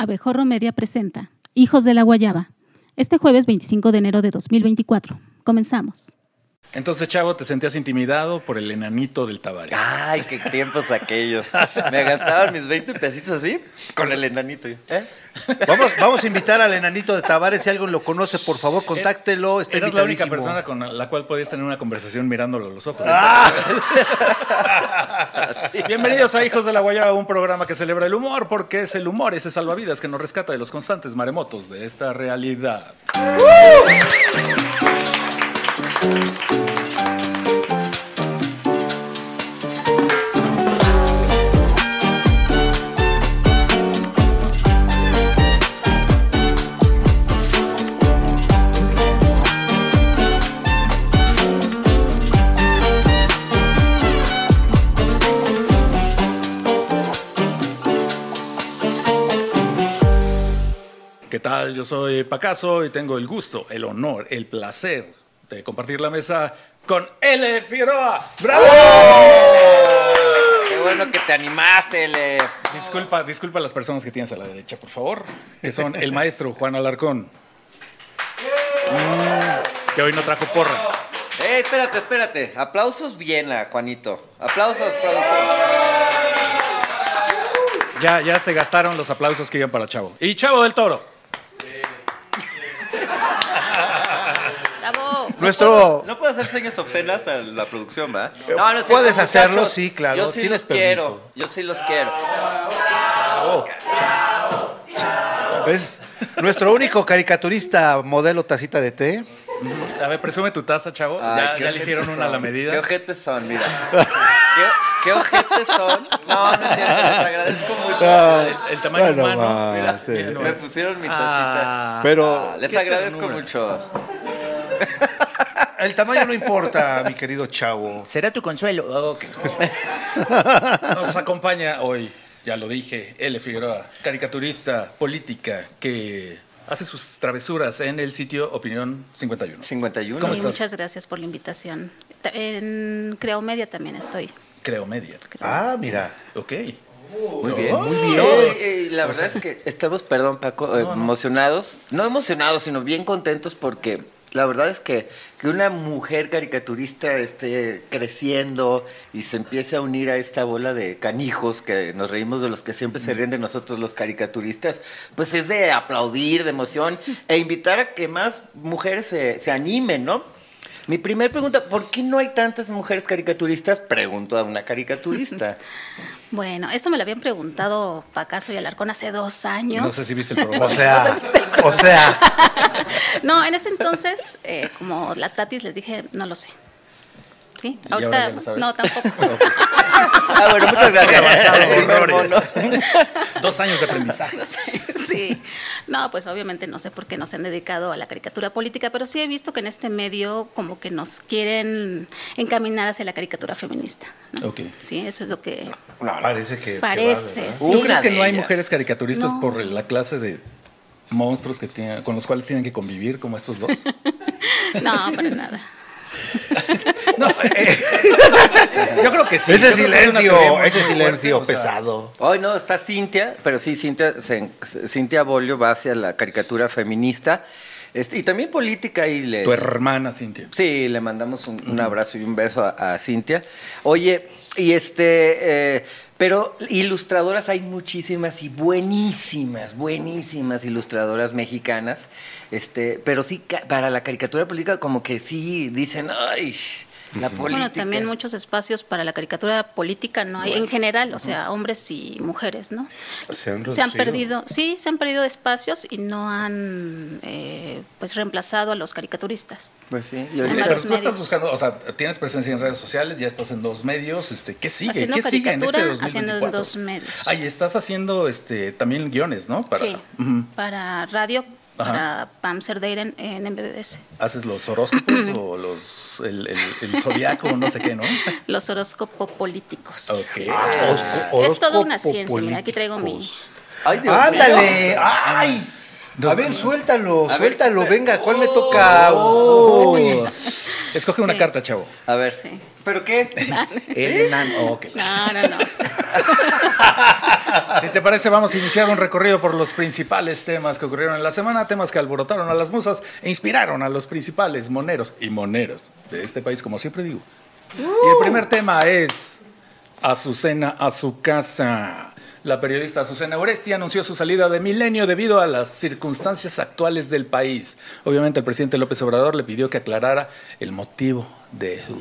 Abejorro Media presenta Hijos de la Guayaba, este jueves 25 de enero de 2024. Comenzamos. Entonces, Chavo, ¿te sentías intimidado por el enanito del Tabares? Ay, qué tiempos aquellos. Me gastaban mis 20 pesitos así con el enanito. ¿Eh? Vamos, vamos a invitar al enanito de Tavares. Si alguien lo conoce, por favor, contáctelo. Está Eras la única persona con la cual podías tener una conversación mirándolo a los ojos. Ah. Bienvenidos a Hijos de la Guayaba, un programa que celebra el humor, porque es el humor, ese salvavidas que nos rescata de los constantes maremotos de esta realidad. ¿Qué tal? Yo soy Pacaso y tengo el gusto, el honor, el placer de compartir la mesa con L. Figueroa. ¡Bravo! Qué bueno que te animaste, Le. Disculpa, disculpa a las personas que tienes a la derecha, por favor, que son el maestro Juan Alarcón, Mm, que hoy no trajo porra. Eh, espérate, espérate. Aplausos bien a Juanito. Aplausos, producción. Ya, ya se gastaron los aplausos que iban para Chavo. Y Chavo del Toro. Nuestro. No puedo hacer señas obscenas a la producción, ¿va? Eh, puedes hacerlo, sí, claro, Yo sí tienes los quiero. permiso. Yo sí los quiero. Es nuestro único caricaturista modelo tacita de té. A ver, presume tu taza, Chavo. Ay, ya le hicieron una a la medida. ¿Qué ojetes son? Mira. ¿Qué, qué ojetes son? No, no es cierto. Les agradezco mucho. El, el tamaño Bueno, humano. Mira, sí. mira Me pusieron mi tacita. Ah, Pero Ah, les agradezco ternura. mucho. El tamaño no importa, mi querido chavo. Será tu consuelo. Ok. Nos acompaña hoy, ya lo dije, L. Figueroa, caricaturista política que hace sus travesuras en el sitio Opinión 51. 51. ¿Cómo Sí, estás? muchas gracias por la invitación. Ta- En Creo Media también estoy. Creo media. creo. Ah, mira. Ok. Muy bien. Muy bien. No, eh, la verdad es que estamos, perdón Paco, eh, emocionados. No emocionados, sino bien contentos porque la verdad es que, que una mujer caricaturista esté creciendo y se empiece a unir a esta bola de canijos que nos reímos de los que siempre se ríen de nosotros los caricaturistas, pues es de aplaudir, de emoción e invitar a que más mujeres se, se animen, ¿no? Mi primera pregunta, ¿por qué no hay tantas mujeres caricaturistas? Pregunto a una caricaturista. Bueno, esto me lo habían preguntado Pacaso y Alarcón hace dos años. No sé si viste el programa. O sea, o sea, No, en ese entonces, eh, como la Tatis, les dije, no lo sé. ¿Sí? ¿Y ahora ya lo sabes? no, tampoco. Ah, bueno, muchas gracias. Dos años de aprendizaje. No sí. No, pues obviamente no sé por qué no se han dedicado a la caricatura política, pero sí he visto que en este medio como que nos quieren encaminar hacia la caricatura feminista. ¿no? Ok. Sí, eso es lo que parece que. que parece. va, ¿verdad? sí. ¿Tú crees que no hay mujeres caricaturistas No. por la clase de monstruos que tienen, con los cuales tienen que convivir como estos dos? No, para nada. Yo creo que sí. Ese Yo creo que es una teoría silencio, ese silencio fuerte, o sea, pesado. Hoy no está Cintia, pero sí, Cintia, Cintia Bolio va hacia la caricatura feminista este, y también política. Y le, Tu hermana, Cintia. Sí, le mandamos un, un abrazo y un beso a, a Cintia. Oye, y este, eh, pero ilustradoras hay muchísimas y buenísimas, buenísimas ilustradoras mexicanas. Este, pero sí, para la caricatura política, como que sí dicen, ay, la política. Bueno, también muchos espacios para la caricatura política no hay en general, o sea, hombres y mujeres, ¿no? Se han Se han reducido. perdido, sí, se han perdido espacios y no han eh, pues reemplazado a los caricaturistas. Pues sí, y En ahorita- Pero tú estás medios. buscando, o sea, tienes presencia en redes sociales, ya estás en dos medios, este, ¿qué sigue? Haciendo ¿Qué sigue en este caricatura, 2024? haciendo en dos medios. Ay, estás haciendo este también guiones, ¿no? Para, sí, Ujú. para radio, Ajá. para Pam Cerdeiren en, en MBS. ¿Haces los horóscopos o los el, el, el zodiaco, no sé qué, no? Los horóscopos políticos. Ok. Horóscopo Es toda una ciencia, mira, aquí traigo mi... Ay, Dios ¡Ándale! ¡Ay! A ver, suéltalo, A suéltalo, venga, ¿cuál me toca? Uy. Escoge una Sí. carta, chavo. A ver. Sí. ¿Pero qué? El enano. Ok. No, no, no. Si te parece, vamos a iniciar un recorrido por los principales temas que ocurrieron en la semana, temas que alborotaron a las musas e inspiraron a los principales moneros y moneras de este país, como siempre digo. Y el primer tema es Azucena a su casa. La periodista Azucena Oresti anunció su salida de Milenio debido a las circunstancias actuales del país. Obviamente el presidente López Obrador le pidió que aclarara el motivo de su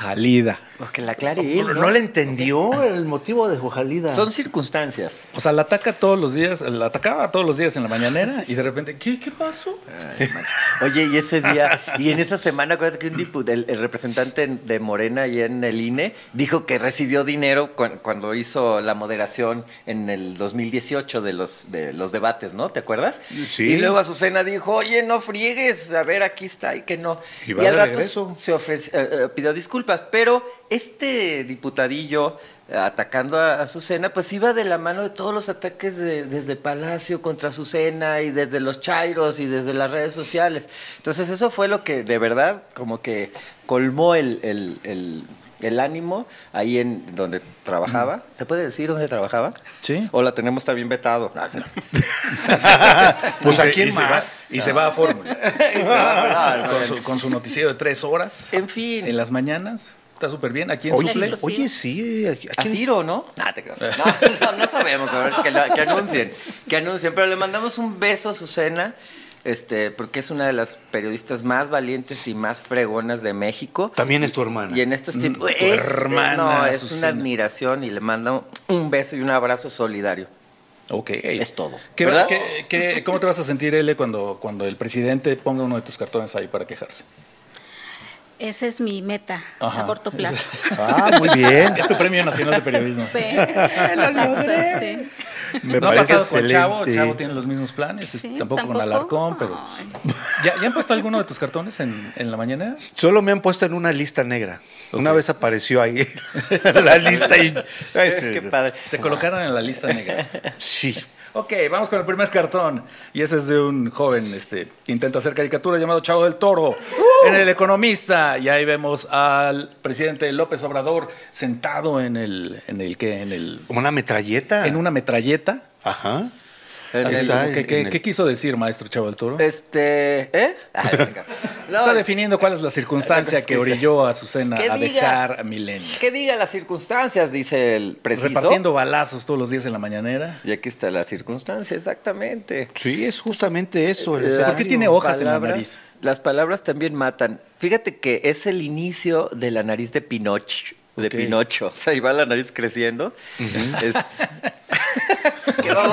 salida. Pues que la aclare él, ¿No, ¿no? le entendió el motivo de su salida? Son circunstancias. O sea, la ataca todos los días, la atacaba todos los días en la mañanera y de repente, ¿qué, qué pasó? Ay, macho. Oye, y ese día, y en esa semana, acuérdate que un el, el representante de Morena allí en el INE dijo que recibió dinero cuan- cuando hizo la moderación en el 2018 de los, de los debates, ¿no? ¿Te acuerdas? Sí. Y luego Azucena dijo, oye, no friegues, a ver, aquí está, y que no. Y al rato regreso. se ofrece- eh, eh, pidió disculpas, pero este diputadillo eh, atacando a Azucena, pues iba de la mano de todos los ataques de- desde Palacio contra Azucena y desde los Chairos y desde las redes sociales. Entonces eso fue lo que de verdad como que colmó el, el- el- el ánimo ahí en donde trabajaba. ¿Se puede decir dónde trabajaba? Sí. O la tenemos también vetado. No, sí. Pues a quién y se más. va- y se va a Fórmula. No, no, con, su, con su noticiero de tres horas. En fin. En las mañanas. Está súper bien. Aquí en Oye, Suple. oye, sí. ¿a- a A quién- Ciro, ¿no? Nah, te creas. No, no, no sabemos, a ver, que, la- que anuncien, que anuncien, pero le mandamos un beso a Susana, este, porque es una de las periodistas más valientes y más fregonas de México. También es tu hermana. Y en estos tiempos tu es, hermana, no, es Susana. una admiración y le mando un beso y un abrazo solidario. Ok. Es todo, ¿Qué, ¿verdad? qué- qué- cómo te vas a sentir, L, cuando, cuando el presidente ponga uno de tus cartones ahí para quejarse? Esa es mi meta Ajá. a corto plazo. Ah, muy bien. Es tu premio nacional de periodismo. Sí, exacto, sí. Me no ha parece pasado con Chavo, excelente. Chavo tiene los mismos planes, Sí, tampoco, con. Alarcón, pero... ¿Ya, ya han puesto alguno de tus cartones en, en la mañana? Solo me han puesto en una lista negra. Una vez apareció ahí la lista y... Ay, sí. Qué padre. Te colocaron en la lista negra. Sí. Ok, vamos con el primer cartón. Y ese es de un joven este, que intenta hacer caricatura llamado Chavo del Toro. En El Economista. Y ahí vemos al presidente López Obrador sentado en el... ¿En el qué? En, el, Como una metralleta. en una metralleta. Ajá. Está ¿qué, qué- el- qué quiso decir, maestro Chavo del Toro? Este, ¿eh? Ay, venga. No, Está es- definiendo cuál es la circunstancia que orilló a Azucena a dejar a Milenio. Que diga las circunstancias, dice el preciso. Repartiendo balazos todos los días en la mañanera. Y aquí está la circunstancia, exactamente. Sí, es justamente eso. el ¿Por qué tiene hojas en la nariz? Las palabras también matan. Fíjate que es el inicio de la nariz de Pinocho. De. Pinocho. O sea, ahí va la nariz creciendo. ¿Qué a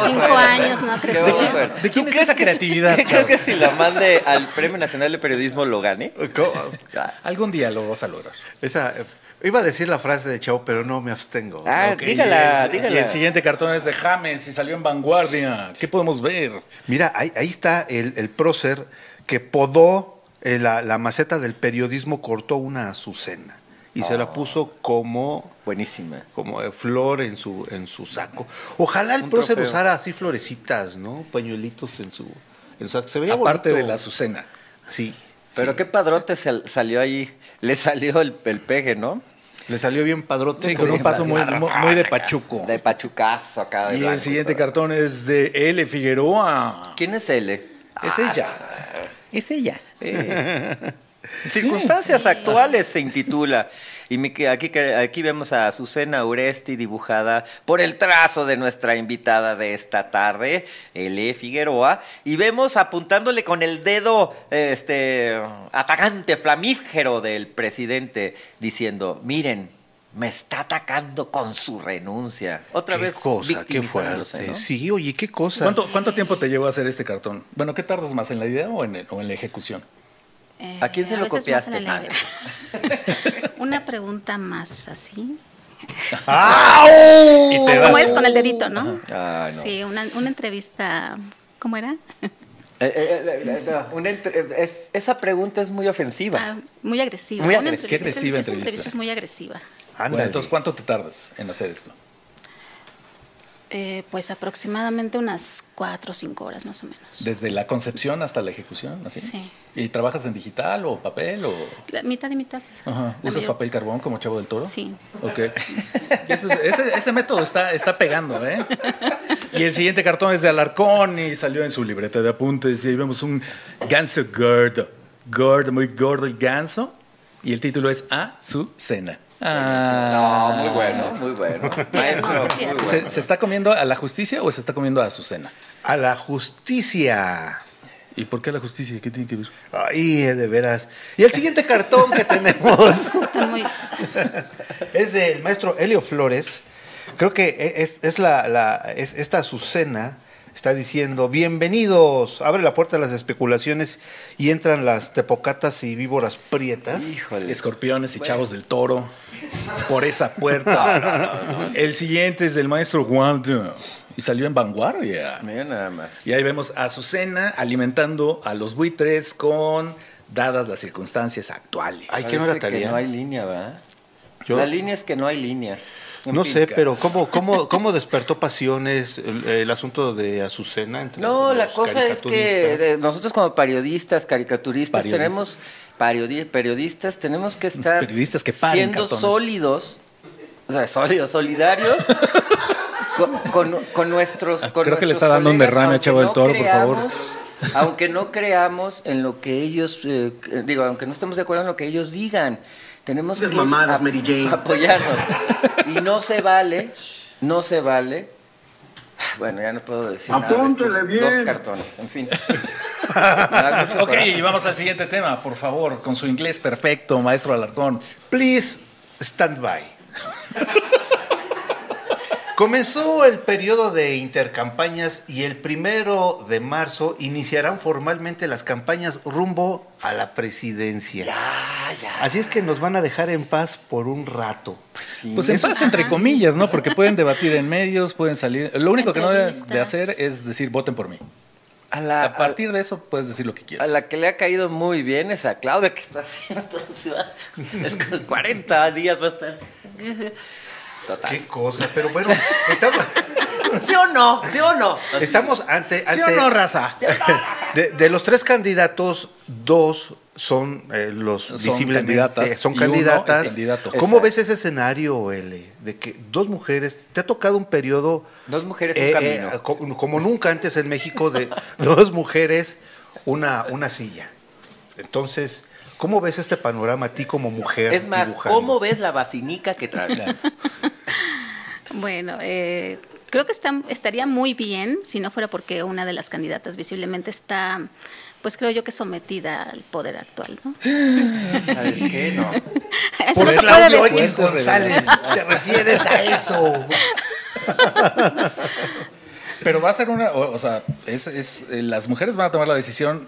Cinco años no ha ¿Qué crecido. vamos a ver? ¿De quién ¿Tú es crees esa que- creatividad, ¿Crees chavo? que si la mande al Premio Nacional de Periodismo lo gane? Ah, Algún día lo vas a lograr. Esa, eh, iba a decir la frase de Chavo, pero no me abstengo. Ah, Ok, dígala, y el- dígala. Y el siguiente cartón es de James y salió en Vanguardia. ¿Qué podemos ver? Mira, ahí, ahí está el, el prócer que podó eh, la, la maceta del periodismo, cortó una azucena y se Ah. la puso como, Buenísima. como eh, flor en su, en su saco. Ojalá el prócer usara así florecitas, ¿no? Pañuelitos en su, en su saco. Se veía Aparte bonito. de la Azucena. Sí. Pero sí. qué padrote sal- salió ahí. Le salió el, el peje, ¿no? Le salió bien padrote. Sí, con un paso muy, muy, de pachuco. De pachucazo acá. de Y el siguiente cartón es de L. Figueroa. ¿Quién es L? Es ella. Es ella. Circunstancias actuales se intitula. Y mi- que aquí, aquí vemos a Azucena Uresti dibujada por el trazo de nuestra invitada de esta tarde, L. Figueroa. Y vemos apuntándole con el dedo este atacante, flamígero del presidente, diciendo: Miren, me está atacando con su renuncia. Otra Qué vez. cosa, qué fuerte. ¿no? Sí, oye, qué cosa. ¿Cuánto, ¿Cuánto tiempo te llevó a hacer este cartón? Bueno, ¿qué tardas más, en la idea o en, el- o en la ejecución? Eh, ¿A quién se lo veces más en copiaste? la idea. Una pregunta más así. ¡Au! Y te da- ¿Cómo es? Con el dedito, ¿no? Ay, no. Sí, una, una entrevista. ¿Cómo era? Eh, eh, eh, eh, no, una entre- eh, es- esa pregunta es muy ofensiva. Ah, muy agresiva. Muy Una agresiva. Qué agresiva esa entrevista. es muy agresiva. Bueno, entonces, ¿cuánto te tardas en hacer esto? Eh, pues aproximadamente unas cuatro o cinco horas más o menos. Desde la concepción hasta la ejecución, así. Sí. ¿Y trabajas en digital o papel o...? La mitad y mitad. Ajá. ¿Usas papel carbón como Chavo del Toro? Sí. Ok. Eso es- ese, ese método está, está pegando, ¿eh? Y el siguiente cartón es de Alarcón y salió en su libreta de apuntes y ahí vemos un ganso gordo. Gordo, muy gordo el ganso. Y el título es A su cena. Ah. No, muy bueno, muy bueno. Maestro, muy bueno. ¿Se, se está comiendo a la justicia o se está comiendo a su cena? A la justicia. ¿Y por qué a la justicia? ¿Qué tiene que ver? Ay, de veras. Y el siguiente cartón que tenemos muy... es del maestro Helio Flores. Creo que e, es, es la, la- es, esta Azucena está diciendo, bienvenidos, abre la puerta a las especulaciones y entran las tepocatas y víboras prietas. Híjole. Escorpiones y chavos del toro por esa puerta. El siguiente es del maestro Waldo y salió en Vanguardia. Mira nada más. Y ahí vemos a Azucena alimentando a los buitres con dadas las circunstancias actuales. Ay, ¿qué no Parece era que Talía? no hay línea, ¿verdad? Yo- La línea es que no hay línea. No sé, pero ¿cómo, cómo, cómo despertó pasiones el, el asunto de Azucena? Entre No, la cosa es que nosotros como periodistas, caricaturistas, Periodistas. tenemos periodi- periodistas, tenemos que estar Periodistas que paren siendo cartones. sólidos, o sea, sólidos, solidarios con, con- con nuestros. Ah, con creo que le está dando un colegas, derrame a aunque Chavo del no Toro, por favor. creamos- Aunque no creamos en lo que ellos, eh, digo, aunque no estemos de acuerdo en lo que ellos digan, tenemos que Esas mamadas, ap- Mary Jane. apoyarnos. Y no se vale, no se vale. Bueno, ya no puedo decir nada de estos dos cartones, en fin. Ok, coraje. y vamos al siguiente tema, por favor, con su inglés perfecto, maestro Alarcón. Please stand by. Comenzó el periodo de intercampañas y el primero de marzo iniciarán formalmente las campañas rumbo a la presidencia. Así es que nos van a dejar en paz por un rato. Pues en paz, entre comillas, ¿no? Porque pueden debatir en medios, pueden salir. Lo único que no deben de hacer es decir, voten por mí. A la, A partir de eso puedes decir lo que a quieras. la que le ha caído muy bien es a Claudia, que está haciendo todo. Es que 40 días va a estar. Total. Qué cosa, pero bueno, estamos, ¿Sí o no? ¿Sí o no? Estamos ante, ¿Sí o ante- no, raza? de, de los tres candidatos, dos son eh, los Son visiblemente candidatas son y uno es candidatas. candidato. ¿Cómo Exacto. ves ese escenario, L? De que dos mujeres, te ha tocado un periodo Dos mujeres, un eh, camino. eh, co- como nunca antes en México, de dos mujeres, una, una silla. Entonces, ¿cómo ves este panorama a ti como mujer? Es más, dibujando? ¿cómo ves la basinica que trae? Bueno, eh, creo que está, estaría muy bien si no fuera porque una de las candidatas visiblemente está, pues creo yo que sometida al poder actual, ¿no? ¿Sabes qué? No. Eso Por no se puede decir. González, ¿te refieres a eso? Pero va a ser una, o, o sea, es, es, eh, las mujeres van a tomar la decisión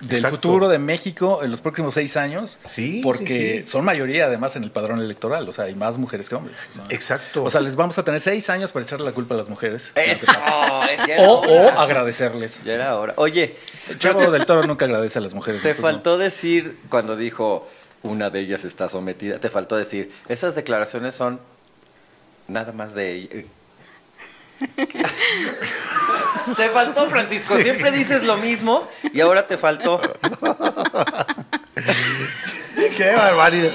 del Exacto. futuro de México en los próximos seis años. Sí, Porque sí, sí. son mayoría además en el padrón electoral, o sea, hay más mujeres que hombres. o sea. Exacto. O sea, les vamos a tener seis años para echarle la culpa a las mujeres. Eso, O, o agradecerles. Ya era hora. Oye, Chavo del Toro nunca agradece a las mujeres. te no. faltó decir cuando dijo una de ellas está sometida, te faltó decir, esas declaraciones son nada más de... te faltó, Francisco, siempre dices lo mismo y ahora te faltó. Qué barbaridad.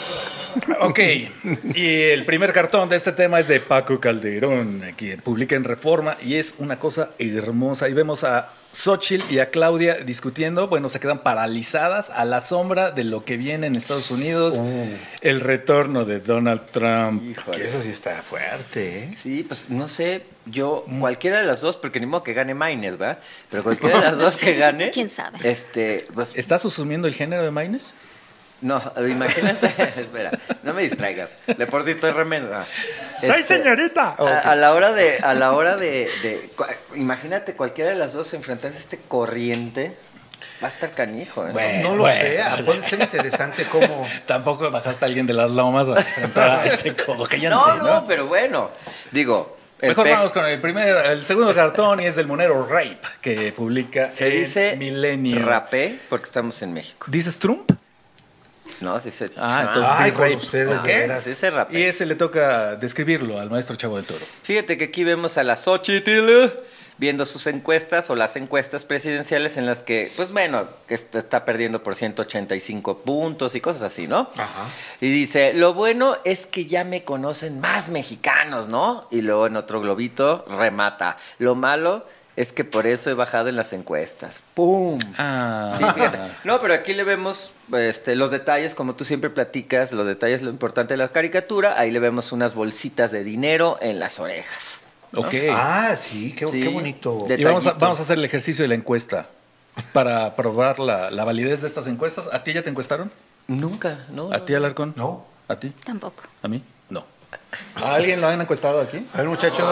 Ok, y el primer cartón de este tema es de Paco Calderón, que publica en Reforma, y es una cosa hermosa. Y vemos a Xochitl y a Claudia discutiendo, bueno, se quedan paralizadas a la sombra de lo que viene en Estados Unidos, el retorno de Donald Trump. Híjole. eso sí está fuerte, ¿eh? Sí, pues no sé, yo cualquiera de las dos, porque ni modo que gane Maines, ¿verdad? Pero cualquiera de las dos que gane. ¿Quién sabe? Este, pues ¿Estás asumiendo el género de Maines? No, imagínense, espera, no me distraigas. De por sí estoy remenda. ¡Soy señorita! A, a la hora de, a la hora de, de- cua- imagínate cualquiera de las dos enfrentarse a este corriente, va a estar canijo, ¿eh? Bueno. No lo sé, ah, puede ser interesante cómo... Tampoco bajaste a alguien de las lomas a enfrentar a este cojante, no, ¿no? no, pero bueno, digo, el Mejor pe- vamos con el primer, el segundo cartón y es del monero Rape, que publica se en dice Milenio. rapé porque estamos en México. ¿Dices Trump? No, sí se... Ah, entonces Ay, con Rape. ustedes, Ok, de veras. sí se rapea. Y ese le toca describirlo al maestro Chavo del Toro. Fíjate que aquí vemos a la Xochitl viendo sus encuestas o las encuestas presidenciales en las que, pues bueno, que est- está perdiendo por 185 puntos y cosas así, ¿no? Ajá. Y dice, lo bueno es que ya me conocen más mexicanos, ¿no? Y luego en otro globito remata, lo malo es que por eso he bajado en las encuestas. ¡Pum! Ah, Sí, fíjate. No, pero aquí le vemos este, los detalles, como tú siempre platicas, los detalles, lo importante de la caricatura. Ahí le vemos unas bolsitas de dinero en las orejas. ok. Ah, sí, qué, Sí. qué bonito. Y vamos a, vamos a hacer el ejercicio de la encuesta para probar la, la validez de estas encuestas. ¿A ti ya te encuestaron? Nunca, ¿no? ¿A ti, Alarcón? No. ¿A ti? Tampoco. ¿A mí? No. ¿A alguien lo han encuestado aquí? A ver, muchachos.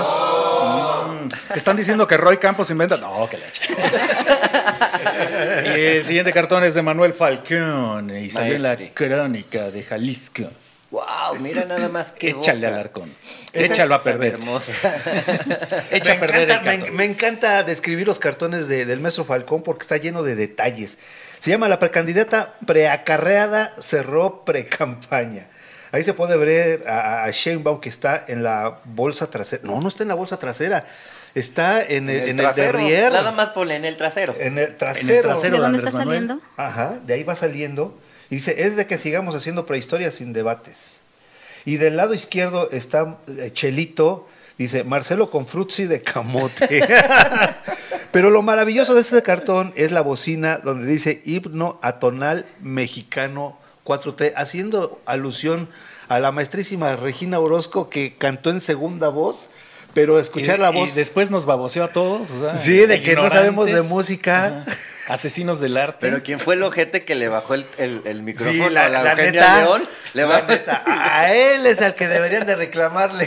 Están diciendo que Roy Campos inventa. No, que le y el siguiente cartón es de Manuel Falcón y salió la crónica de Jalisco. Wow, mira nada más que Échale boca. Alarcón. Ese- Échalo a perder. Hermosa. Echa me, a perder encanta, el me, cartón. me encanta describir los cartones de- del maestro Falcón porque está lleno de detalles. Se llama La precandidata preacarreada cerró precampaña. Ahí se puede ver a, a Sheinbaum que está en la bolsa trasera. No, no está en la bolsa trasera. Está en el, en el trasero. derrière. Nada más ponle en el trasero. En el trasero. trasero. ¿De dónde Andrés está Manuel. saliendo? Ajá, de ahí va saliendo. Y dice, es de que sigamos haciendo prehistoria sin debates. Y del lado izquierdo está eh, Chelito, dice, Marcelo con frutzi de camote. Pero lo maravilloso de este cartón es la bocina donde dice himno atonal mexicano 4T, haciendo alusión a la maestrísima Regina Orozco que cantó en segunda voz, pero escuchar Y- la y voz... después nos baboseó a todos. o sea, Sí, de que no sabemos de música. Ajá. Asesinos del arte. Pero ¿quién fue el ojete que le bajó el, el- el micrófono Sí, la, a la, la Eugenia neta, León? Le la bajó- neta, a él es al que deberían de reclamarle.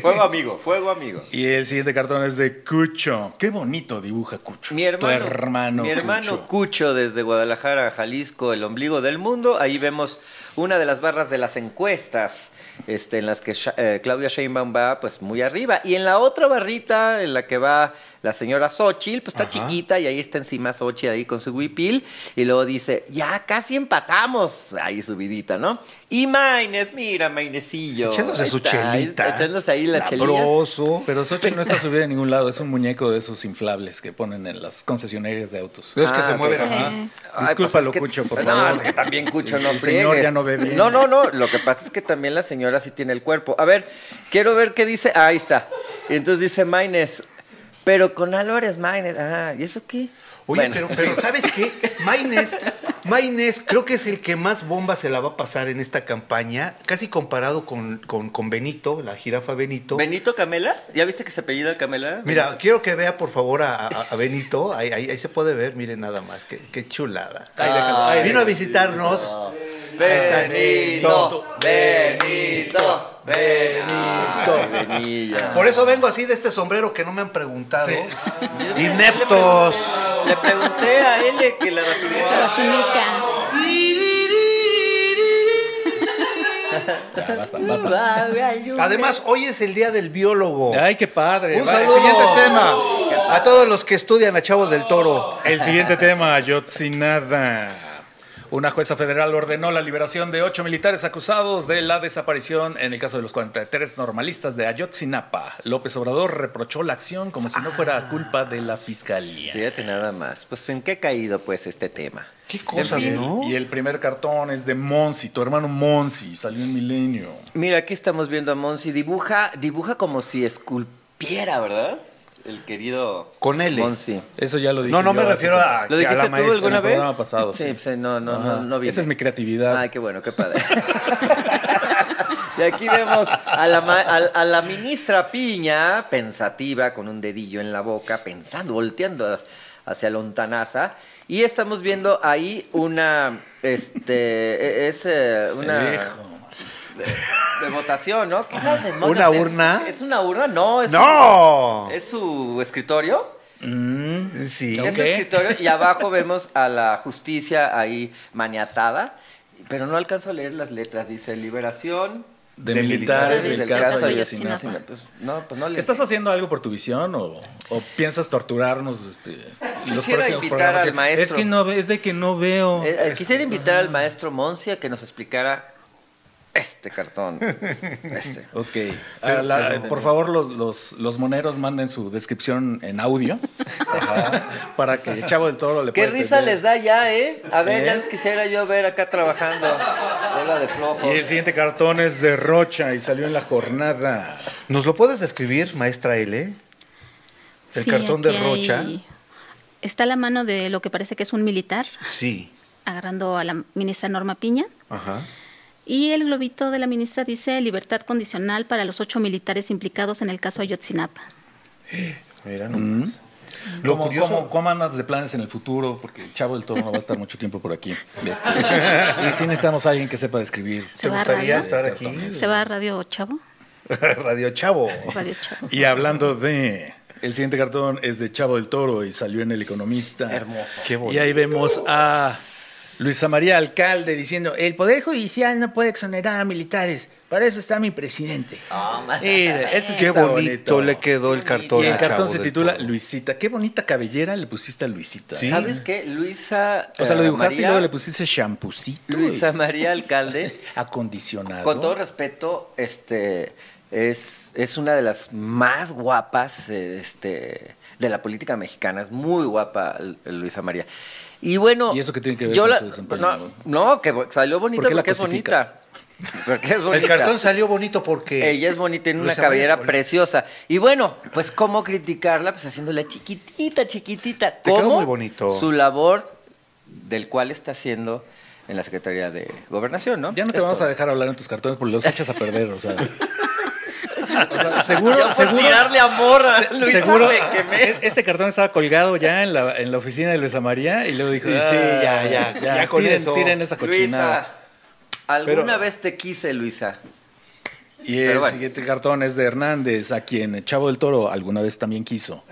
Fuego amigo, fuego amigo. Y el siguiente cartón es de Cucho. Qué bonito dibuja Cucho. Mi hermano, Tu hermano. mi hermano Cucho. Cucho desde Guadalajara, Jalisco, el ombligo del mundo. Ahí vemos una de las barras de las encuestas, este, en las que eh, Claudia Sheinbaum va, pues muy arriba. Y en la otra barrita, en la que va la señora Xochitl, pues está Ajá. chiquita y ahí está encima Xochitl ahí con su huipil. Y luego dice, ya casi empatamos. Ahí subidita, ¿no? Y Maines, mira, Mainecillo. Echándose su chelita. Echándose ahí la chelita. Sabroso. Pero Xochitl no está subida en ningún lado. Es un muñeco de esos inflables que ponen en las concesionarias de autos. Es que Ah, se ok. mueven Sí. así. Ay, Discúlpalo, pues es que- Cucho, por no, favor. es que también Cucho no El señor ya no ve bien. No, no, no. Lo que pasa es que también la señora sí tiene el cuerpo. A ver, quiero ver qué dice. Ah, ahí está. Y entonces dice Maines, pero con Álvarez Maines. Ah, ¿y eso qué? Oye, Bueno. pero, pero ¿sabes qué? Maines, Maines creo que es el que más bomba se la va a pasar en esta campaña, casi comparado con, con, con Benito, la jirafa Benito. ¿Benito Camela? ¿Ya viste que se apellida Camela? Mira, quiero que vea por favor a, a- a Benito, ahí, ahí- ahí se puede ver, miren nada más, qué, qué chulada. Vino a visitarnos. Benito, Benito, Benito. Benilla. Por eso vengo así de este sombrero que no me han preguntado. Sí. Ineptos. Le pregunté a él que la vacinita. Basilica. Ya, basta, basta. Además, hoy es el día del biólogo. Ay, qué padre. Un Va, el saludo siguiente tema. a todos los que estudian a Chavo del Toro. El siguiente tema, Ayotzinada. Una jueza federal ordenó la liberación de ocho militares acusados de la desaparición en el caso de los 43 normalistas de Ayotzinapa. López Obrador reprochó la acción como si no fuera culpa de la fiscalía. Fíjate nada más. Pues en qué ha caído pues este tema. Qué cosas, Y el- ¿no? Y el primer cartón es de Monsi, tu hermano Monsi, salió en Milenio. Mira, aquí estamos viendo a Monsi. Dibuja, dibuja como si esculpiera, ¿verdad? El querido Con L. Monsi. Eso ya lo dije. No, no yo me hace refiero tiempo. a, ¿Lo a dijiste la tú maestra. alguna el vez? programa pasado, sí. sí. pues, no, no, Ajá. no, no vine. Esa es mi creatividad. Ay, qué bueno, qué padre. y aquí vemos a la, ma- a, a la ministra Piña, pensativa, con un dedillo en la boca, pensando, volteando hacia Lontanaza. Y estamos viendo ahí una, este, e- es eh, una Hijo. De votación, ¿no? ¿Qué? ¿Una ¿Es- urna? ¿Es, una urna? No, es, ¡No! es su escritorio. Mm, Sí. Es su escritorio y abajo vemos a la justicia ahí maniatada, pero no alcanzo a leer las letras. Dice liberación de, De militares militares. del caso caso Ayotzinapa. Ayotzinapa. Pues, no, pues no le ¿Estás haciendo algo por tu visión o, o piensas torturarnos este, los próximos invitar programas? al maestro. Es que no, es de que no veo. Eh, eh, quisiera invitar al maestro Monsi a que nos explicara este cartón. Este. Ok. La- por favor, los, los, los moneros manden su descripción en audio Ajá. para que Chavo del Toro le Qué pueda risa entender. les da ya, ¿eh? A ver, ¿Eh? ya los quisiera yo ver acá trabajando. Bola de flojos. Y el siguiente cartón es de Rocha y salió en la jornada. ¿Nos lo puedes describir, maestra L? El Sí, cartón de hay- Rocha. Está la mano de lo que parece que es un militar, Sí. agarrando a la ministra Norma Piña. Ajá. Y el globito de la ministra dice libertad condicional para los ocho militares implicados en el caso Ayotzinapa. Mira nomás. Lo ¿Cómo, curioso- cómo- cómo andas de planes en el futuro? Porque Chavo del Toro no va a estar mucho tiempo por aquí. Este, y sí necesitamos a alguien que sepa describir. ¿Se ¿Te va a gustaría radio? estar aquí? ¿Se va a Radio Chavo? Radio Chavo. Radio Chavo. Y hablando de... El siguiente cartón es de Chavo del Toro y salió en El Economista. Hermoso. Qué bonito. Y ahí vemos a Luisa María Alcalde diciendo, el Poder Judicial no puede exonerar a militares, para eso está mi presidente. Mira, este sí Qué está bonito le quedó el cartón. Y el cartón se titula. Luisita. Qué bonita cabellera le pusiste a Luisita. Sí. ¿Sabes qué? Luisa. O sea, lo eh, dibujaste y luego le pusiste champucito. Luisa María Alcalde. Acondicionado. Con todo respeto, este es, es una de las más guapas este, de la política mexicana. Es muy guapa Luisa María. Y bueno. ¿Y eso qué tiene que ver yo con la- su desempeño? No, no, que salió bonita ¿Por qué la porque es bonita. Porque es bonita. El cartón salió bonito porque. Ella es bonita, tiene una cabellera preciosa. Y bueno, pues cómo criticarla, pues haciéndola chiquitita, chiquitita. Te muy bonito. Su labor, del cual está haciendo en la Secretaría de Gobernación, ¿no? Ya no te vamos a dejar hablar en tus cartones porque los echas a perder, o sea. O sea, seguro, Yo por seguro, tirarle amor a se- Luisa seguro me quemé. e- este cartón estaba colgado ya en la, en la oficina de Luisa María y luego dijo, Sí, sí, "Ah, ya, ya, ya con tiren, eso". tiren esa cochinada. Luisa, alguna Pero- vez te quise, Luisa. Y el bueno. siguiente cartón es de Hernández, a quien Chavo del Toro alguna vez también quiso.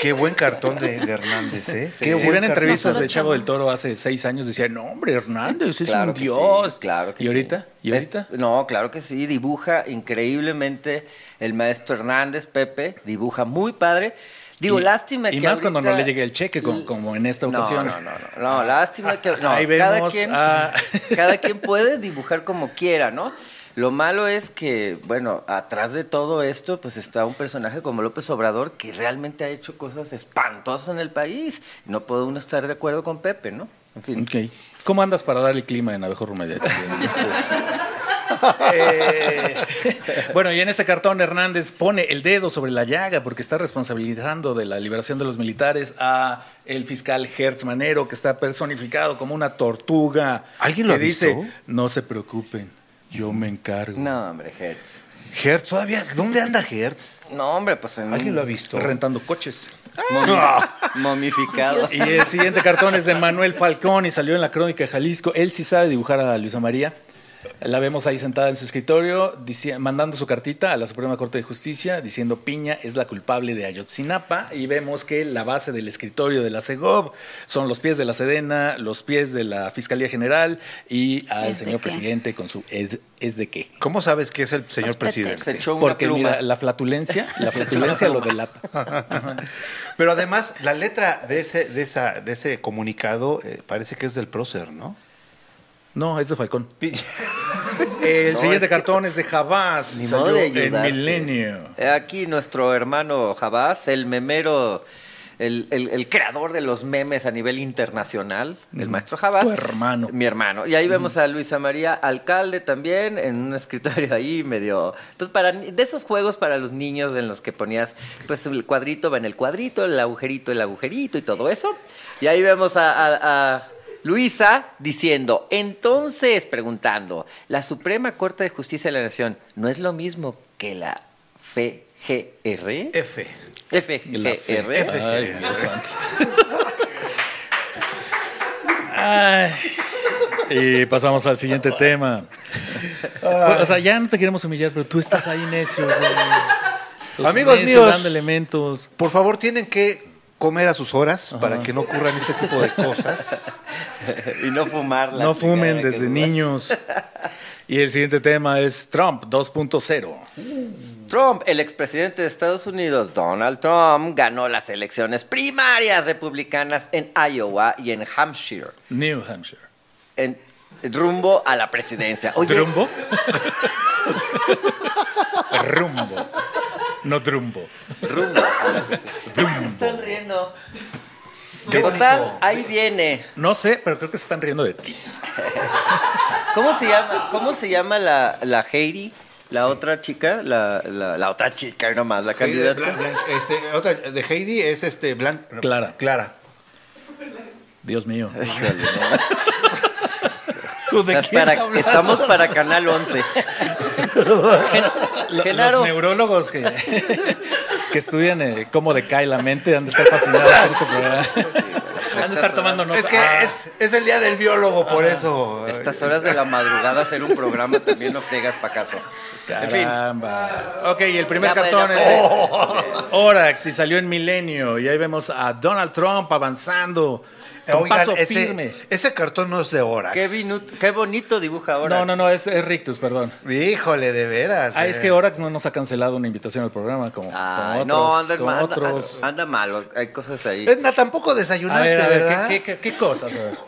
Qué buen cartón de, de Hernández, ¿eh? Qué si cartón. entrevistas de Chavo del Toro hace seis años, decían, no, hombre, Hernández es Claro un que dios. sí, claro que ¿Y sí. ahorita? ¿Y Es- ahorita? no, claro que sí, dibuja increíblemente el maestro Hernández, Pepe, dibuja muy padre. Digo, Y- lástima y que más cuando no ahorita- le llegue el cheque, como- como en esta No, ocasión. No, no, no, no, lástima que no, Ahí cada vemos quien, a- cada quien puede dibujar como quiera, ¿no? Lo malo es que, bueno, atrás de todo esto, pues está un personaje como López Obrador que realmente ha hecho cosas espantosas en el país. No puede uno estar de acuerdo con Pepe, ¿no? En fin. Ok. ¿Cómo andas para dar el clima en Abejorro? Este, eh, bueno, y en este cartón Hernández pone el dedo sobre la llaga porque está responsabilizando de la liberación de los militares a el fiscal Hertz Manero, que está personificado como una tortuga. ¿Alguien lo que ha dice, visto? no se preocupen, yo me encargo. No, hombre, Hertz. Hertz, todavía. ¿Dónde anda Hertz? No, hombre, pues en ¿Alguien lo ha visto? Rentando coches. momi- momificado. Y el siguiente cartón es de Manuel Falcón y salió en la crónica de Jalisco. Él sí sabe dibujar a Luisa María. La vemos ahí sentada en su escritorio, mandando su cartita a la Suprema Corte de Justicia, diciendo Piña es la culpable de Ayotzinapa. Y vemos que la base del escritorio de la CEGOV son los pies de la Sedena, los pies de la Fiscalía General y al ¿Es de señor presidente con su ed- es de qué. ¿Cómo sabes que es el señor Los presidente? Se echó una Porque pluma. mira, la flatulencia, la flatulencia lo delata. Pero además, la letra de ese, de esa, de ese comunicado eh, parece que es del prócer, ¿no? No, es de Falcón. El No, siguiente cartón es de Jabás. Ni modo de en. Milenio. Eh, Aquí nuestro hermano Jabás, el memero, el, el- el creador de los memes a nivel internacional, el maestro Jabás. Tu hermano. Mi hermano. Y ahí vemos a Luisa María Alcalde también en un escritorio ahí medio... Entonces, para, de esos juegos para los niños en los que ponías, pues el cuadrito va en el cuadrito, el agujerito, el agujerito y todo eso. Y ahí vemos a... a- a Luisa diciendo, entonces, preguntando, la Suprema Corte de Justicia de la Nación no es lo mismo que la FGR? F. FGR. Ay, Dios santo. Ay. Y pasamos al siguiente tema. Bueno, o sea, ya no te queremos humillar, pero tú estás ahí necio, güey. Los Amigos necios míos. dando elementos. Por favor, tienen que comer a sus horas para que no ocurran este tipo de cosas. y no fumar. la No fumen desde niños. Y el siguiente tema es Trump 2.0. Trump, el expresidente de Estados Unidos, Donald Trump, ganó las elecciones primarias republicanas en Iowa y en Hampshire, New Hampshire. en rumbo a la presidencia. Oye, ¿Trumbo? Rumbo. No trumbo. rumbo. Se están riendo. Total, ahí viene. No sé, pero creo que se están riendo de ti. ¿Cómo se llama, cómo se llama la, la Heidi? La otra chica, la, la, la otra chica nomás, la Heidi de, candidata. Blan- Blan- este, otra de Heidi es este Blan- Clara. Clara. Dios mío. Híjole, ¿Tú de Estás quién para- hablas? estamos para Canal 11. Genaro. Los neurólogos que, que estudian eh, cómo decae la mente han de estar fascinados por este programa. Han de estar tomando notas. Es que Ah, es, es el día del biólogo, por eso. Estas horas de la madrugada hacer un programa también no fregas para caso. En fin. Ok, el primer Ya, cartón es de Orax y salió en Milenio. Y ahí vemos a Donald Trump avanzando Oigan, paso ese, firme. ese cartón no es de Orax. Qué, bonito dibuja ahora. No, no, no, es, es Rictus, perdón. Híjole, de veras. Ah, eh. es que Orax no nos ha cancelado una invitación al programa como, como Ay, otros. no, anda, como anda, otros. anda malo. Hay cosas ahí. Edna, tampoco A desayunaste, ver, a ver, ¿verdad? ¿qué, qué, qué- qué cosas? A ver.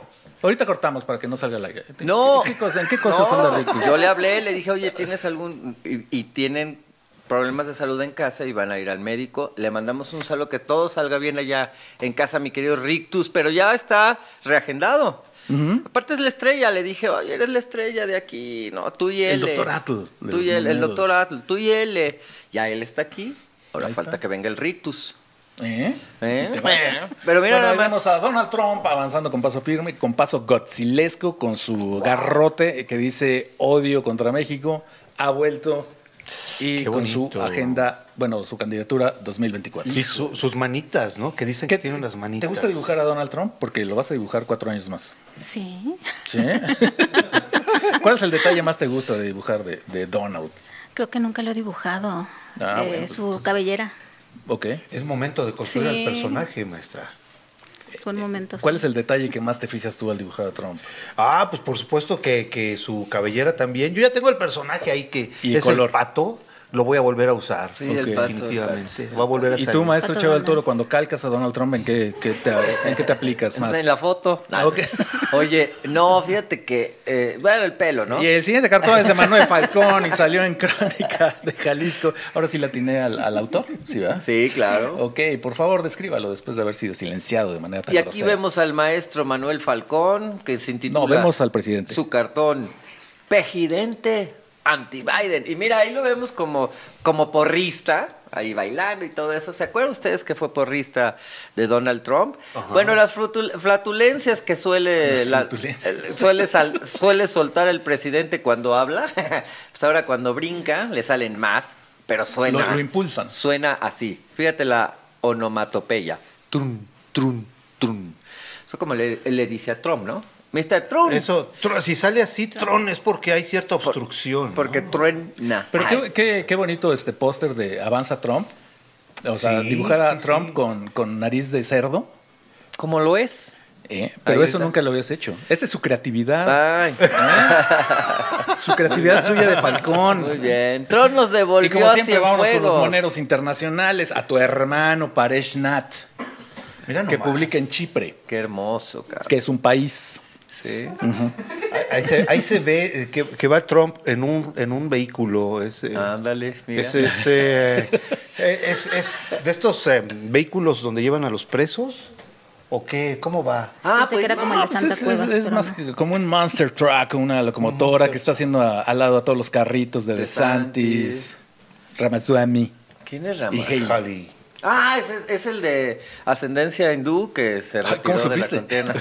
Ahorita cortamos para que no salga el aire. No. ¿Qué, qué cosa- ¿En qué cosas No, anda Rictus? Yo le hablé, le dije, oye, ¿tienes algún...? Y, y tienen problemas de salud en casa y van a ir al médico. Le mandamos un saludo, que todo salga bien allá en casa, mi querido Rictus, pero ya está reagendado. Aparte es la estrella, le dije, oye, eres la estrella de aquí, no, tú y él. El doctor Atle de Tú y él, el doctor Atle, tú y él. Ya él está aquí, ahora Ahí falta está. que venga el Rictus. ¿Eh? ¿Eh? Te vayas. Pero mira Bueno, nada más. vemos a Donald Trump avanzando con paso firme, con paso godzilesco, con su garrote que dice odio contra México, ha vuelto y Qué con su agenda, bueno, su candidatura 2024. Y su- sus manitas, ¿no? Que dicen ¿Qué- que tiene unas manitas. ¿Te gusta dibujar a Donald Trump? Porque lo vas a dibujar cuatro años más. Sí. ¿Sí? ¿Cuál es el detalle más te gusta de dibujar de, de Donald? Creo que nunca lo he dibujado. Ah, Eh, bueno, pues, su pues. cabellera. Ok. Es momento de construir Sí. al personaje, maestra. Son momentos. ¿Cuál es el detalle que más te fijas tú al dibujar a Trump? Ah, pues por supuesto que, que su cabellera también. Yo ya tengo el personaje ahí que Y es color. el pato. Lo voy a volver a usar. Sí, pato, definitivamente. Va a volver a ¿Y salir. tú, maestro Chava del. Toro, cuando calcas a Donald Trump, ¿en qué, qué te, en qué te aplicas más? En la foto. Ah. Oye, no, fíjate que, eh, bueno, el pelo, ¿no? Y el siguiente cartón es de Manuel Falcón y salió en Crónica de Jalisco. Ahora sí la atiné al, al autor, ¿sí, verdad? Sí, claro. Ok, por favor, descríbalo después de haber sido silenciado de manera tan Y aquí grosera. vemos al maestro Manuel Falcón, que se intitula... No, vemos al presidente. Su cartón, Pejidente anti-Biden. Y mira, ahí lo vemos como, como porrista, ahí bailando y todo eso. ¿Se acuerdan ustedes que fue porrista de Donald Trump? Bueno, las flatulencias que suele, la- suele, sal- suele soltar el presidente cuando habla, pues ahora cuando brinca le salen más, pero suena... Lo- lo impulsan. Suena así. Fíjate la onomatopeya. Trun, trun, trun. Eso como le, le dice a Trump, ¿no? Mr. Trump. Eso, tro- si sale así, Tron es porque hay cierta obstrucción. ¿no? Porque truena. Pero qué, qué- qué bonito este póster de Avanza Trump. O sea, Sí, dibujar a sí, Trump sí. Con, con nariz de cerdo. ¿Cómo lo es? ¿eh? Pero Ahí eso está. nunca lo habías hecho. Esa es su creatividad. Ay, Su creatividad suya de Falcón. muy bien. Trump nos devolvió Y como siempre, vámonos con los moneros internacionales. A tu hermano Paresh Nat, Mira que nomás. publica en Chipre, Qué hermoso, cara. que es un país. Sí. Ahí se, ahí se ve eh, que, que va Trump en un, en un vehículo. Ese, Ándale, mira. ese- ese, eh, es, es de estos eh, vehículos donde llevan a los presos. ¿O qué? ¿Cómo va? Ah, que era como el de pues Santa es, Cuevas, es- más no. que- como un monster truck, una locomotora que está haciendo a- al lado a todos los carritos de DeSantis. Ramaswamy. ¿Quién es Y Ramón? Haley. Ah, ese es, es el de ascendencia hindú que se Ay, retiró ¿cómo de la contienda,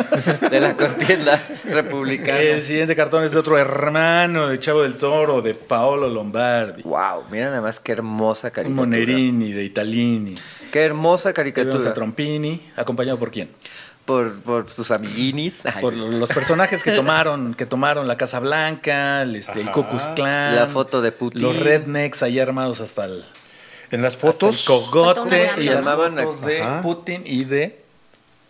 de la contienda republicana. El siguiente cartón es de otro hermano de Chavo del Toro, de Paolo Lombardi. Wow, mira nada más qué hermosa caricatura. Monerini, de Italini. Qué hermosa caricatura. a Trompini, acompañado por quién? Por, por sus amiguinis. Ay, Por los personajes que tomaron, que tomaron la Casa Blanca, el, este, el Klan, La foto de Putin. los rednecks ahí armados hasta el, En las Hasta el fotos, cogote y las Llamaban a- fotos de Ajá. Putin y de...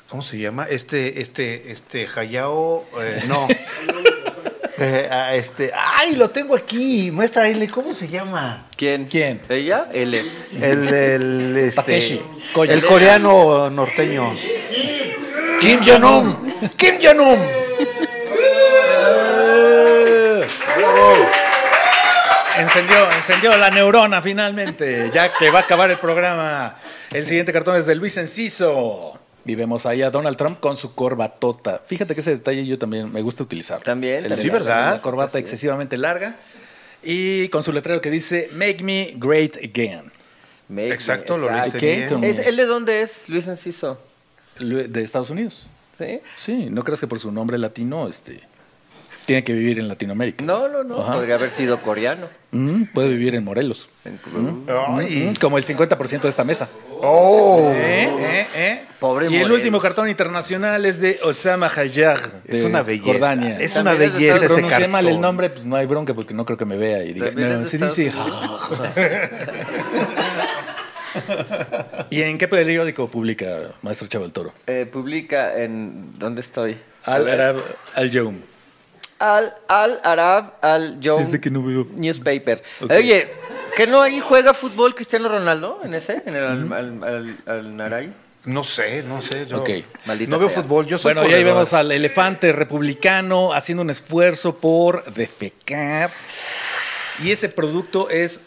¿cómo se llama? Este, este, este, Hayao, eh, no. Eh, ah, este, ay, lo tengo aquí, muestra L, ¿cómo se llama? ¿Quién? ¿Quién? ¿Ella? L. El, el, este, Takeshi Koya. el coreano norteño. Kim Jong-un. Kim Jong-un. Encendió, encendió la neurona finalmente, ya que va a acabar el programa. El siguiente cartón es de Luis Enciso. Y vemos ahí a Donald Trump con su corbatota. Fíjate que ese detalle yo también me gusta utilizar. También, El- también. Sí, ¿verdad? Una corbata excesivamente larga. Y con su letrero que dice Make me great again. Make me- Exacto, lo exacto. leíste bien. Como- ¿Es- ¿Él de dónde es, Luis Enciso? De Estados Unidos. ¿Sí? Sí, no creas que por su nombre latino este, tiene que vivir en Latinoamérica. No, no, no. Ajá. Podría haber sido coreano. Mm, puede vivir en Morelos. Ay. Mm, como el 50% de esta mesa. Oh. ¿Eh? ¿Eh? ¿Eh? Pobre y el Morelos. último cartón internacional es de Osama Hayar. Es una belleza. Jordania. Es una belleza si ese pronuncié mal el cartón. nombre, pues no hay bronca porque no creo que me vea y diga. No, se dice. ¿Y en qué periódico publica Maestro Chavo el Toro? Eh, publica en... ¿Dónde estoy? Al Arab Al Youm. Al, al Arab Al Young Desde que no veo. Newspaper. Oye, ¿que no ahí juega fútbol Cristiano Ronaldo en ese? ¿En el al, al, al- al Naray? No sé, no sé. Yo Ok. Maldita no veo sea. fútbol. Yo soy Bueno, y ahí corredor. vemos al elefante republicano haciendo un esfuerzo por defecar. Y ese producto es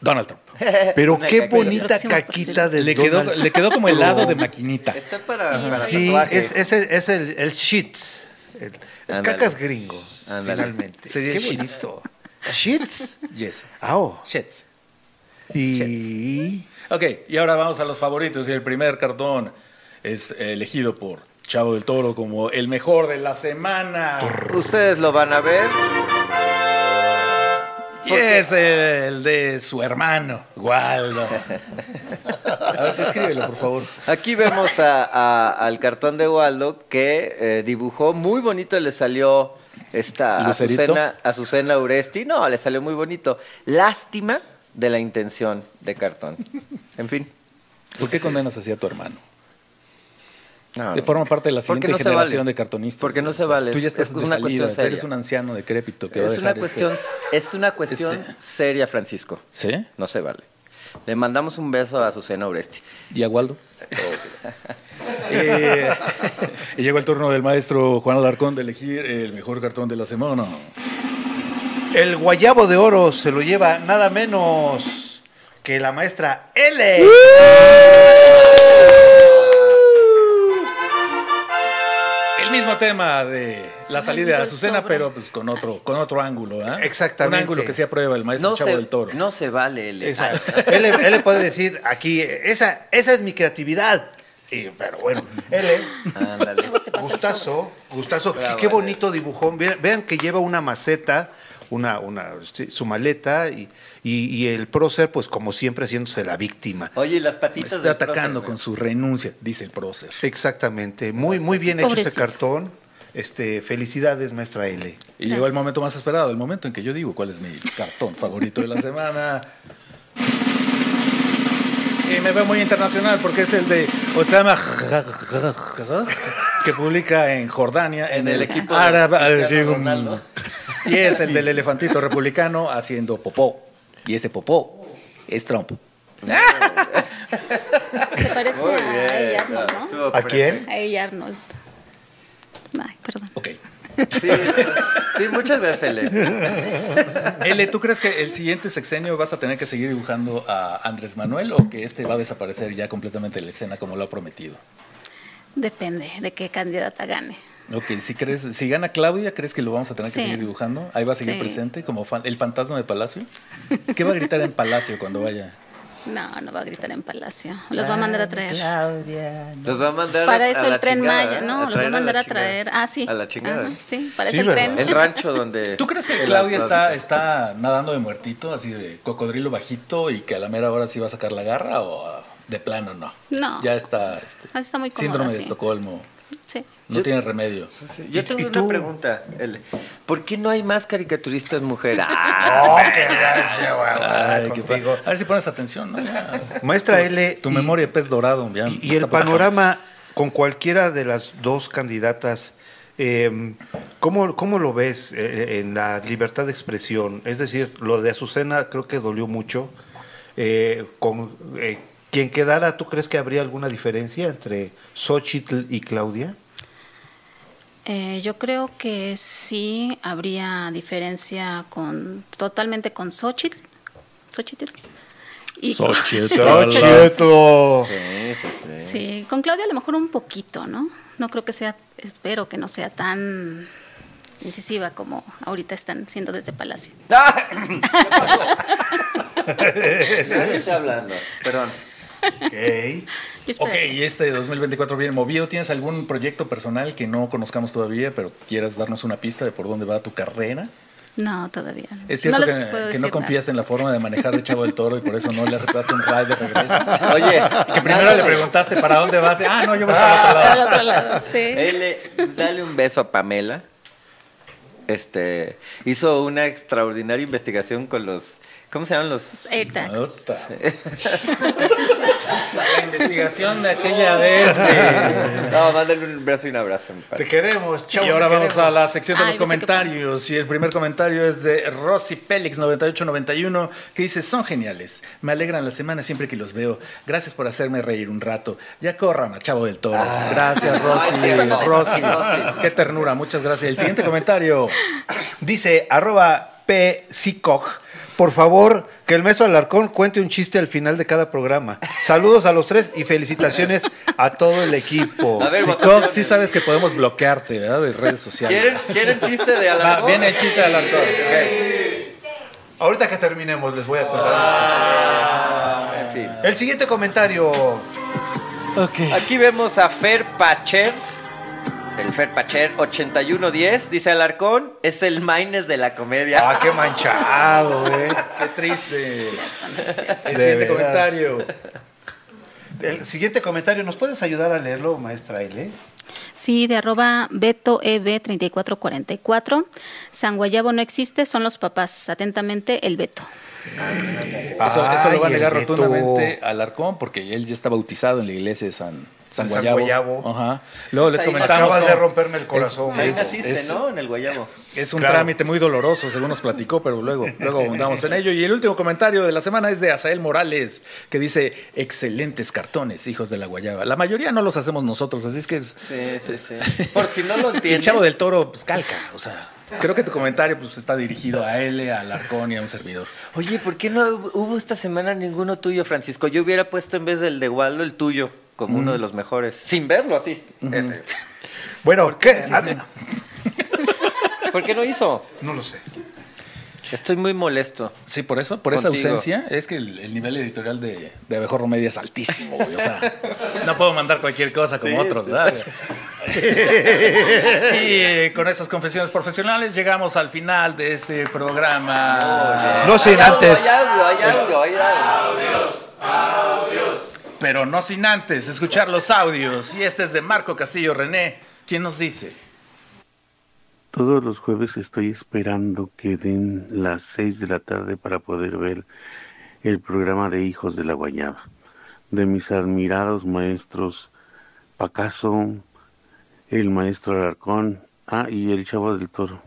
Donald Trump. Pero Una qué bonita Próximo caquita de Le quedó, Donald le quedó como helado de maquinita. Está para, Sí. para Sí, tatuaje. es, es el, es el, el shit. El, cacas gringo, finalmente. Sería Qué shits. bonito. Shits. Yes. Ah, oh. Shits. Y Ok, y ahora vamos a los favoritos. Y el primer cartón es elegido por Chavo del Toro como el mejor de la semana. Ustedes lo van a ver. Es el de su hermano, Waldo. A ver, escríbelo, por favor. Aquí vemos a- a- al cartón de Waldo que eh, dibujó muy bonito, le salió esta ¿Lucerito? Azucena, Azucena Uresti. No, le salió muy bonito. Lástima de la intención de cartón. En fin. ¿Por qué condenas así a tu hermano? No, forma parte de la siguiente no generación vale. de cartonistas. Porque no se vale, Tú ya es- estás es de una salida, cuestión seria. eres un anciano decrépito que va a Es una cuestión, este- es una cuestión este- seria, Francisco. ¿Sí? No se vale. Le mandamos un beso a Azucena Uresti. ¿Y a Waldo? Eh, y llegó el turno del maestro Juan Alarcón de elegir el mejor cartón de la semana. el guayabo de oro se lo lleva nada menos que la maestra L. mismo tema de la salida de el Azucena, pero pues con otro, con otro ángulo, ¿ah? Exactamente. Un ángulo que se aprueba el maestro No Chavo se, del Toro. no se vale. L. Esa- él, le- él le puede decir aquí, esa, esa es mi creatividad. Y, pero bueno, L. Ándale. Gustazo, gustazo. Bravo, qué bonito dibujón. Vean, que lleva una maceta, una, una, su maleta y, y- y el prócer, pues como siempre, haciéndose la víctima. Oye, y las Me patitas está del atacando prócer, con su renuncia, dice el prócer. Exactamente. Muy, muy bien hecho ese cartón. Este, felicidades, maestra L. Y llegó el momento más esperado, el momento en que yo digo cuál es mi cartón favorito de la semana. Y me veo muy internacional porque es el de Osama que publica en Jordania en, En el, el equipo. Ronaldo. Y es el del elefantito republicano haciendo popó. Y ese popó es Trump. Se parece Muy a bien. Arnold, ¿no? ¿A quién? A ella Arnold. Ay, perdón. Ok. Sí, sí, muchas gracias, L. L, ¿tú crees que el siguiente sexenio vas a tener que seguir dibujando a Andrés Manuel o que este va a desaparecer ya completamente de la escena como lo ha prometido? Depende de qué candidata gane. Ok, si crees, si gana Claudia, ¿crees que lo vamos a tener que seguir dibujando? Ahí va a seguir Sí. presente como fan- el fantasma de Palacio. ¿Qué va a gritar en Palacio cuando vaya? No, no va a gritar en Palacio. Los va a mandar a traer. Los va a mandar Para a- eso a el la tren chingada, Maya. ¿no? Los va a traer mandar a traer. Ah, sí. A la chingada. Ajá, sí, para Sí, eso el tren. El rancho donde... ¿Tú crees que de Claudia está, está nadando de muertito, así de cocodrilo bajito y que a la mera hora sí va a sacar la garra o de plano no? No. Ya está este, Ah, está muy cómoda, síndrome de sí. Estocolmo. Sí. No Yo- tiene remedio. Yo tengo una tú? pregunta. L. ¿Por qué no hay más caricaturistas mujeres? Ah, Oh, qué gracia, güey, Ay, qué contigo. pa- a ver si pones atención. Maestra L. Tu y- memoria de pez dorado. ya Y, el panorama con cualquiera de las dos candidatas, eh, ¿cómo, cómo lo ves eh, en la libertad de expresión? Es decir, lo de Azucena creo que dolió mucho. Eh, con eh, quien quedara, ¿tú crees que habría alguna diferencia entre Xochitl y Claudia? Eh, yo creo que sí habría diferencia con totalmente con Xochitl. Xochitl. Y con- Xochitl. Xochitl. sí, sí, sí. Sí, con Claudia a lo mejor un poquito, ¿no? No creo que sea, espero que no sea tan incisiva como ahorita están siendo desde Palacio. ¡Ah! Nadie está hablando. Perdón. Ok. Ok, y este 2024 viene movido. ¿Tienes algún proyecto personal que no conozcamos todavía, pero quieras darnos una pista de por dónde va tu carrera? No, todavía. ¿Es cierto no que, no nada. confías en la forma de manejar de Chavo del Toro y por eso no le aceptaste un ride de regreso? Oye, Que primero le preguntaste para dónde vas. y, Ah, no, yo voy para el otro lado. Al otro lado, sí. Dale un beso a Pamela. Este hizo una extraordinaria investigación con los ¿cómo se llaman los? AirTags. La investigación de aquella vez. de- No, mándale un beso y un abrazo. Te queremos, chavo. y ahora vamos queremos. a la sección de Ay, los que- comentarios. Y el primer comentario es de Rosy Félix 9891 que dice, son geniales. Me alegran la semana siempre que los veo. Gracias por hacerme reír un rato. Ya corran a Chavo del Toro. Gracias, Rosy. Ay, no, Rosy. Rosy. Qué ternura. Muchas gracias. El siguiente comentario. Dice arroba P. Por favor, que el maestro Alarcón cuente un chiste al final de cada programa. Saludos a los tres y felicitaciones a todo el equipo. A ver, Si sí sabes que podemos bloquearte, ¿verdad? De redes sociales. ¿Quieren, ¿Quieren chiste de Va, Alarcón? viene el chiste de Alarcón. Ahorita que terminemos les voy a contar. En fin. El siguiente comentario. Aquí vemos a Fer Pacher. El Fer Pacher 8110. Dice Alarcón, es el Maines de la comedia. Ah, qué manchado, eh. Qué triste. El De siguiente veras. comentario. El siguiente comentario, ¿nos puedes ayudar a leerlo, maestra L? Sí, de arroba Beto E EB3444. San Guayabo no existe, son los papás. Atentamente, el Beto. Eso, eso lo va a negar rotundamente Alarcón porque él ya está bautizado en la iglesia de San, San, Guayabo. Guayabo. Ajá. Luego les comentamos. Acabas de romperme el corazón. Ahí es- naciste, es- ¿no? En el Guayabo. Es un Claro. trámite muy doloroso, según nos platicó, pero luego, luego abundamos en ello. Y el último comentario de la semana es de Asael Morales, que dice, excelentes cartones, hijos de la guayaba. La mayoría no los hacemos nosotros, así es que es... Sí, sí, sí. Por si no lo Y el entienden. Chavo del Toro, pues calca, o sea... Creo que tu comentario pues, está dirigido a él, a Alarcón y a un servidor. Oye, ¿por qué no hubo esta semana ninguno tuyo, Francisco? Yo hubiera puesto en vez del de Waldo el tuyo como uno de los mejores. Sin verlo así. Ese. Bueno, ¿qué? Ah, ¿Por qué no hizo? no lo sé. Estoy muy molesto. Sí, por eso, por esa ausencia, es que el, el nivel editorial de, de Abejorro Media es altísimo, güey. O sea, no puedo mandar cualquier cosa como Sí, otros, sí, ¿verdad? y eh, con esas confesiones profesionales llegamos al final de este programa. No sin Hay audio, antes. Hay audio, hay audio, hay audio. Pero no sin antes escuchar los audios. Y este es de Marco Castillo René. ¿Quién nos dice? Todos los jueves estoy esperando que den las seis de la tarde para poder ver el programa de Hijos de la Guayaba, de mis admirados maestros Pacaso, el maestro Alarcón, ah, y el Chavo del Toro.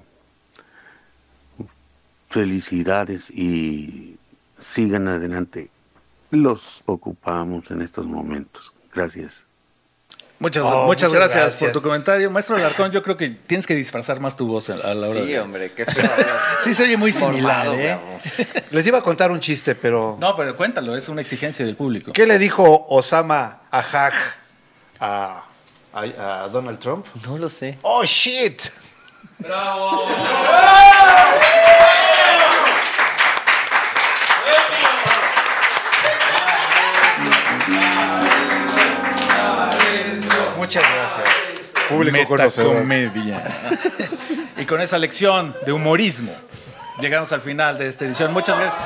Felicidades y sigan adelante. Los ocupamos en estos momentos. Gracias. Muchas, Oh, muchas, muchas gracias, gracias. por tu comentario. Maestro Alarcón, yo creo que tienes que disfrazar más tu voz a la hora Sí, de... hombre, qué feo. Sí, se oye muy similar, Formado, ¿eh? Les iba a contar un chiste, pero. No, pero cuéntalo, es una exigencia del público. ¿Qué le dijo Osama Ajaj a, a, a Donald Trump? No lo sé. ¡Oh, shit! Muchas gracias. Público conocedor. Y con esa lección de humorismo, llegamos al final de esta edición. Muchas gracias.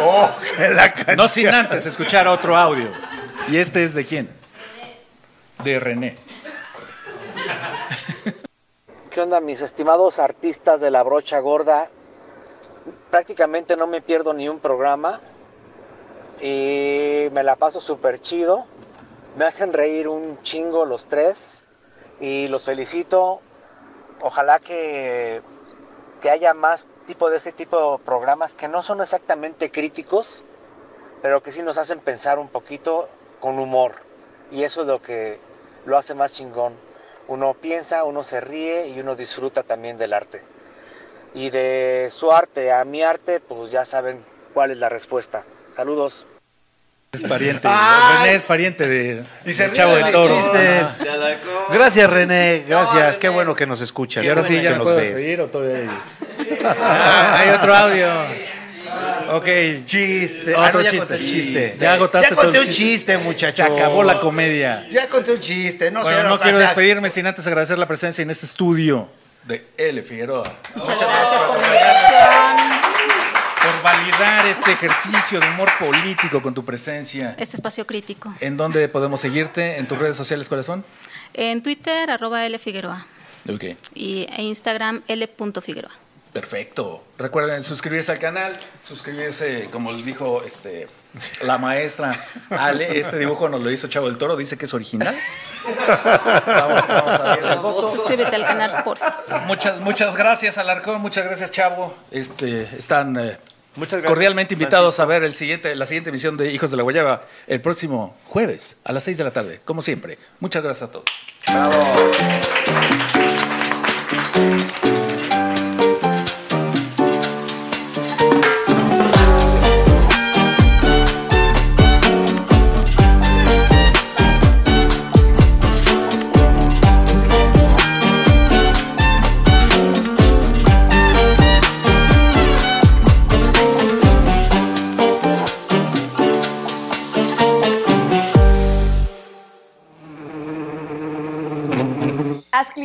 Oh, la. No sin antes escuchar otro audio. ¿Y este es de quién? de René. ¿Qué onda, mis estimados artistas de la brocha gorda? Prácticamente no me pierdo ni un programa y me la paso súper chido. Me hacen reír un chingo los tres y los felicito. Ojalá que, que haya más tipo de ese tipo de programas que no son exactamente críticos, pero que sí nos hacen pensar un poquito con humor. Y eso es lo que lo hace más chingón. Uno piensa, uno se ríe y uno disfruta también del arte. Y de su arte a mi arte, pues ya saben cuál es la respuesta. Saludos. Es pariente, Ay. René es pariente de, Y se de Chavo del Toro. chistes. Gracias, René. Gracias. No, Qué René. bueno que nos escuchas. Y ahora sí, ya que nos puedo ves. despedir o todavía hay? Ah, hay otro audio. Ok. Chiste. Otro Ah, no, ya chiste. conté chiste. Ya agotaste Ya todo conté el un chiste. muchachos. Se acabó la comedia. Ya conté un chiste. No bueno, sé, no quiero despedirme sin antes agradecer la presencia en este estudio de L. Figueroa. Muchas gracias por la invitación. Por validar este ejercicio de humor político con tu presencia. Este espacio crítico. ¿En dónde podemos seguirte? ¿En tus redes sociales cuáles son? En Twitter, arroba L Figueroa. Ok. Y e Instagram, L.Figueroa. Perfecto. Recuerden suscribirse al canal, suscribirse, como dijo este, la maestra Ale, este dibujo nos lo hizo Chavo del Toro, dice que es original. Vamos, vamos a el voto. Suscríbete al canal, porfa. Muchas, muchas gracias, Alarcón, muchas gracias, Chavo. Este, están eh, Muchas gracias, cordialmente invitados a ver el siguiente, la siguiente emisión de Hijos de la Guayaba el próximo jueves a las 6 de la tarde, como siempre. Muchas gracias a todos. Haz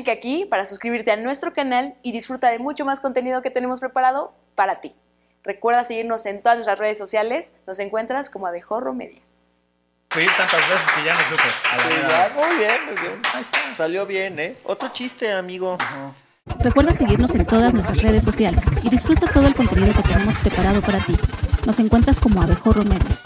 clic aquí para suscribirte a nuestro canal y disfruta de mucho más contenido que tenemos preparado para ti. Recuerda seguirnos en todas nuestras redes sociales. Nos encuentras como Abejorro Media. Pedir tantas veces que ya no supe. Sí, ya, muy bien, muy bien. Ahí está. Salió bien, ¿eh? Otro chiste, amigo. Recuerda seguirnos en todas nuestras redes sociales y disfruta todo el contenido que tenemos preparado para ti. Nos encuentras como Abejorro Media.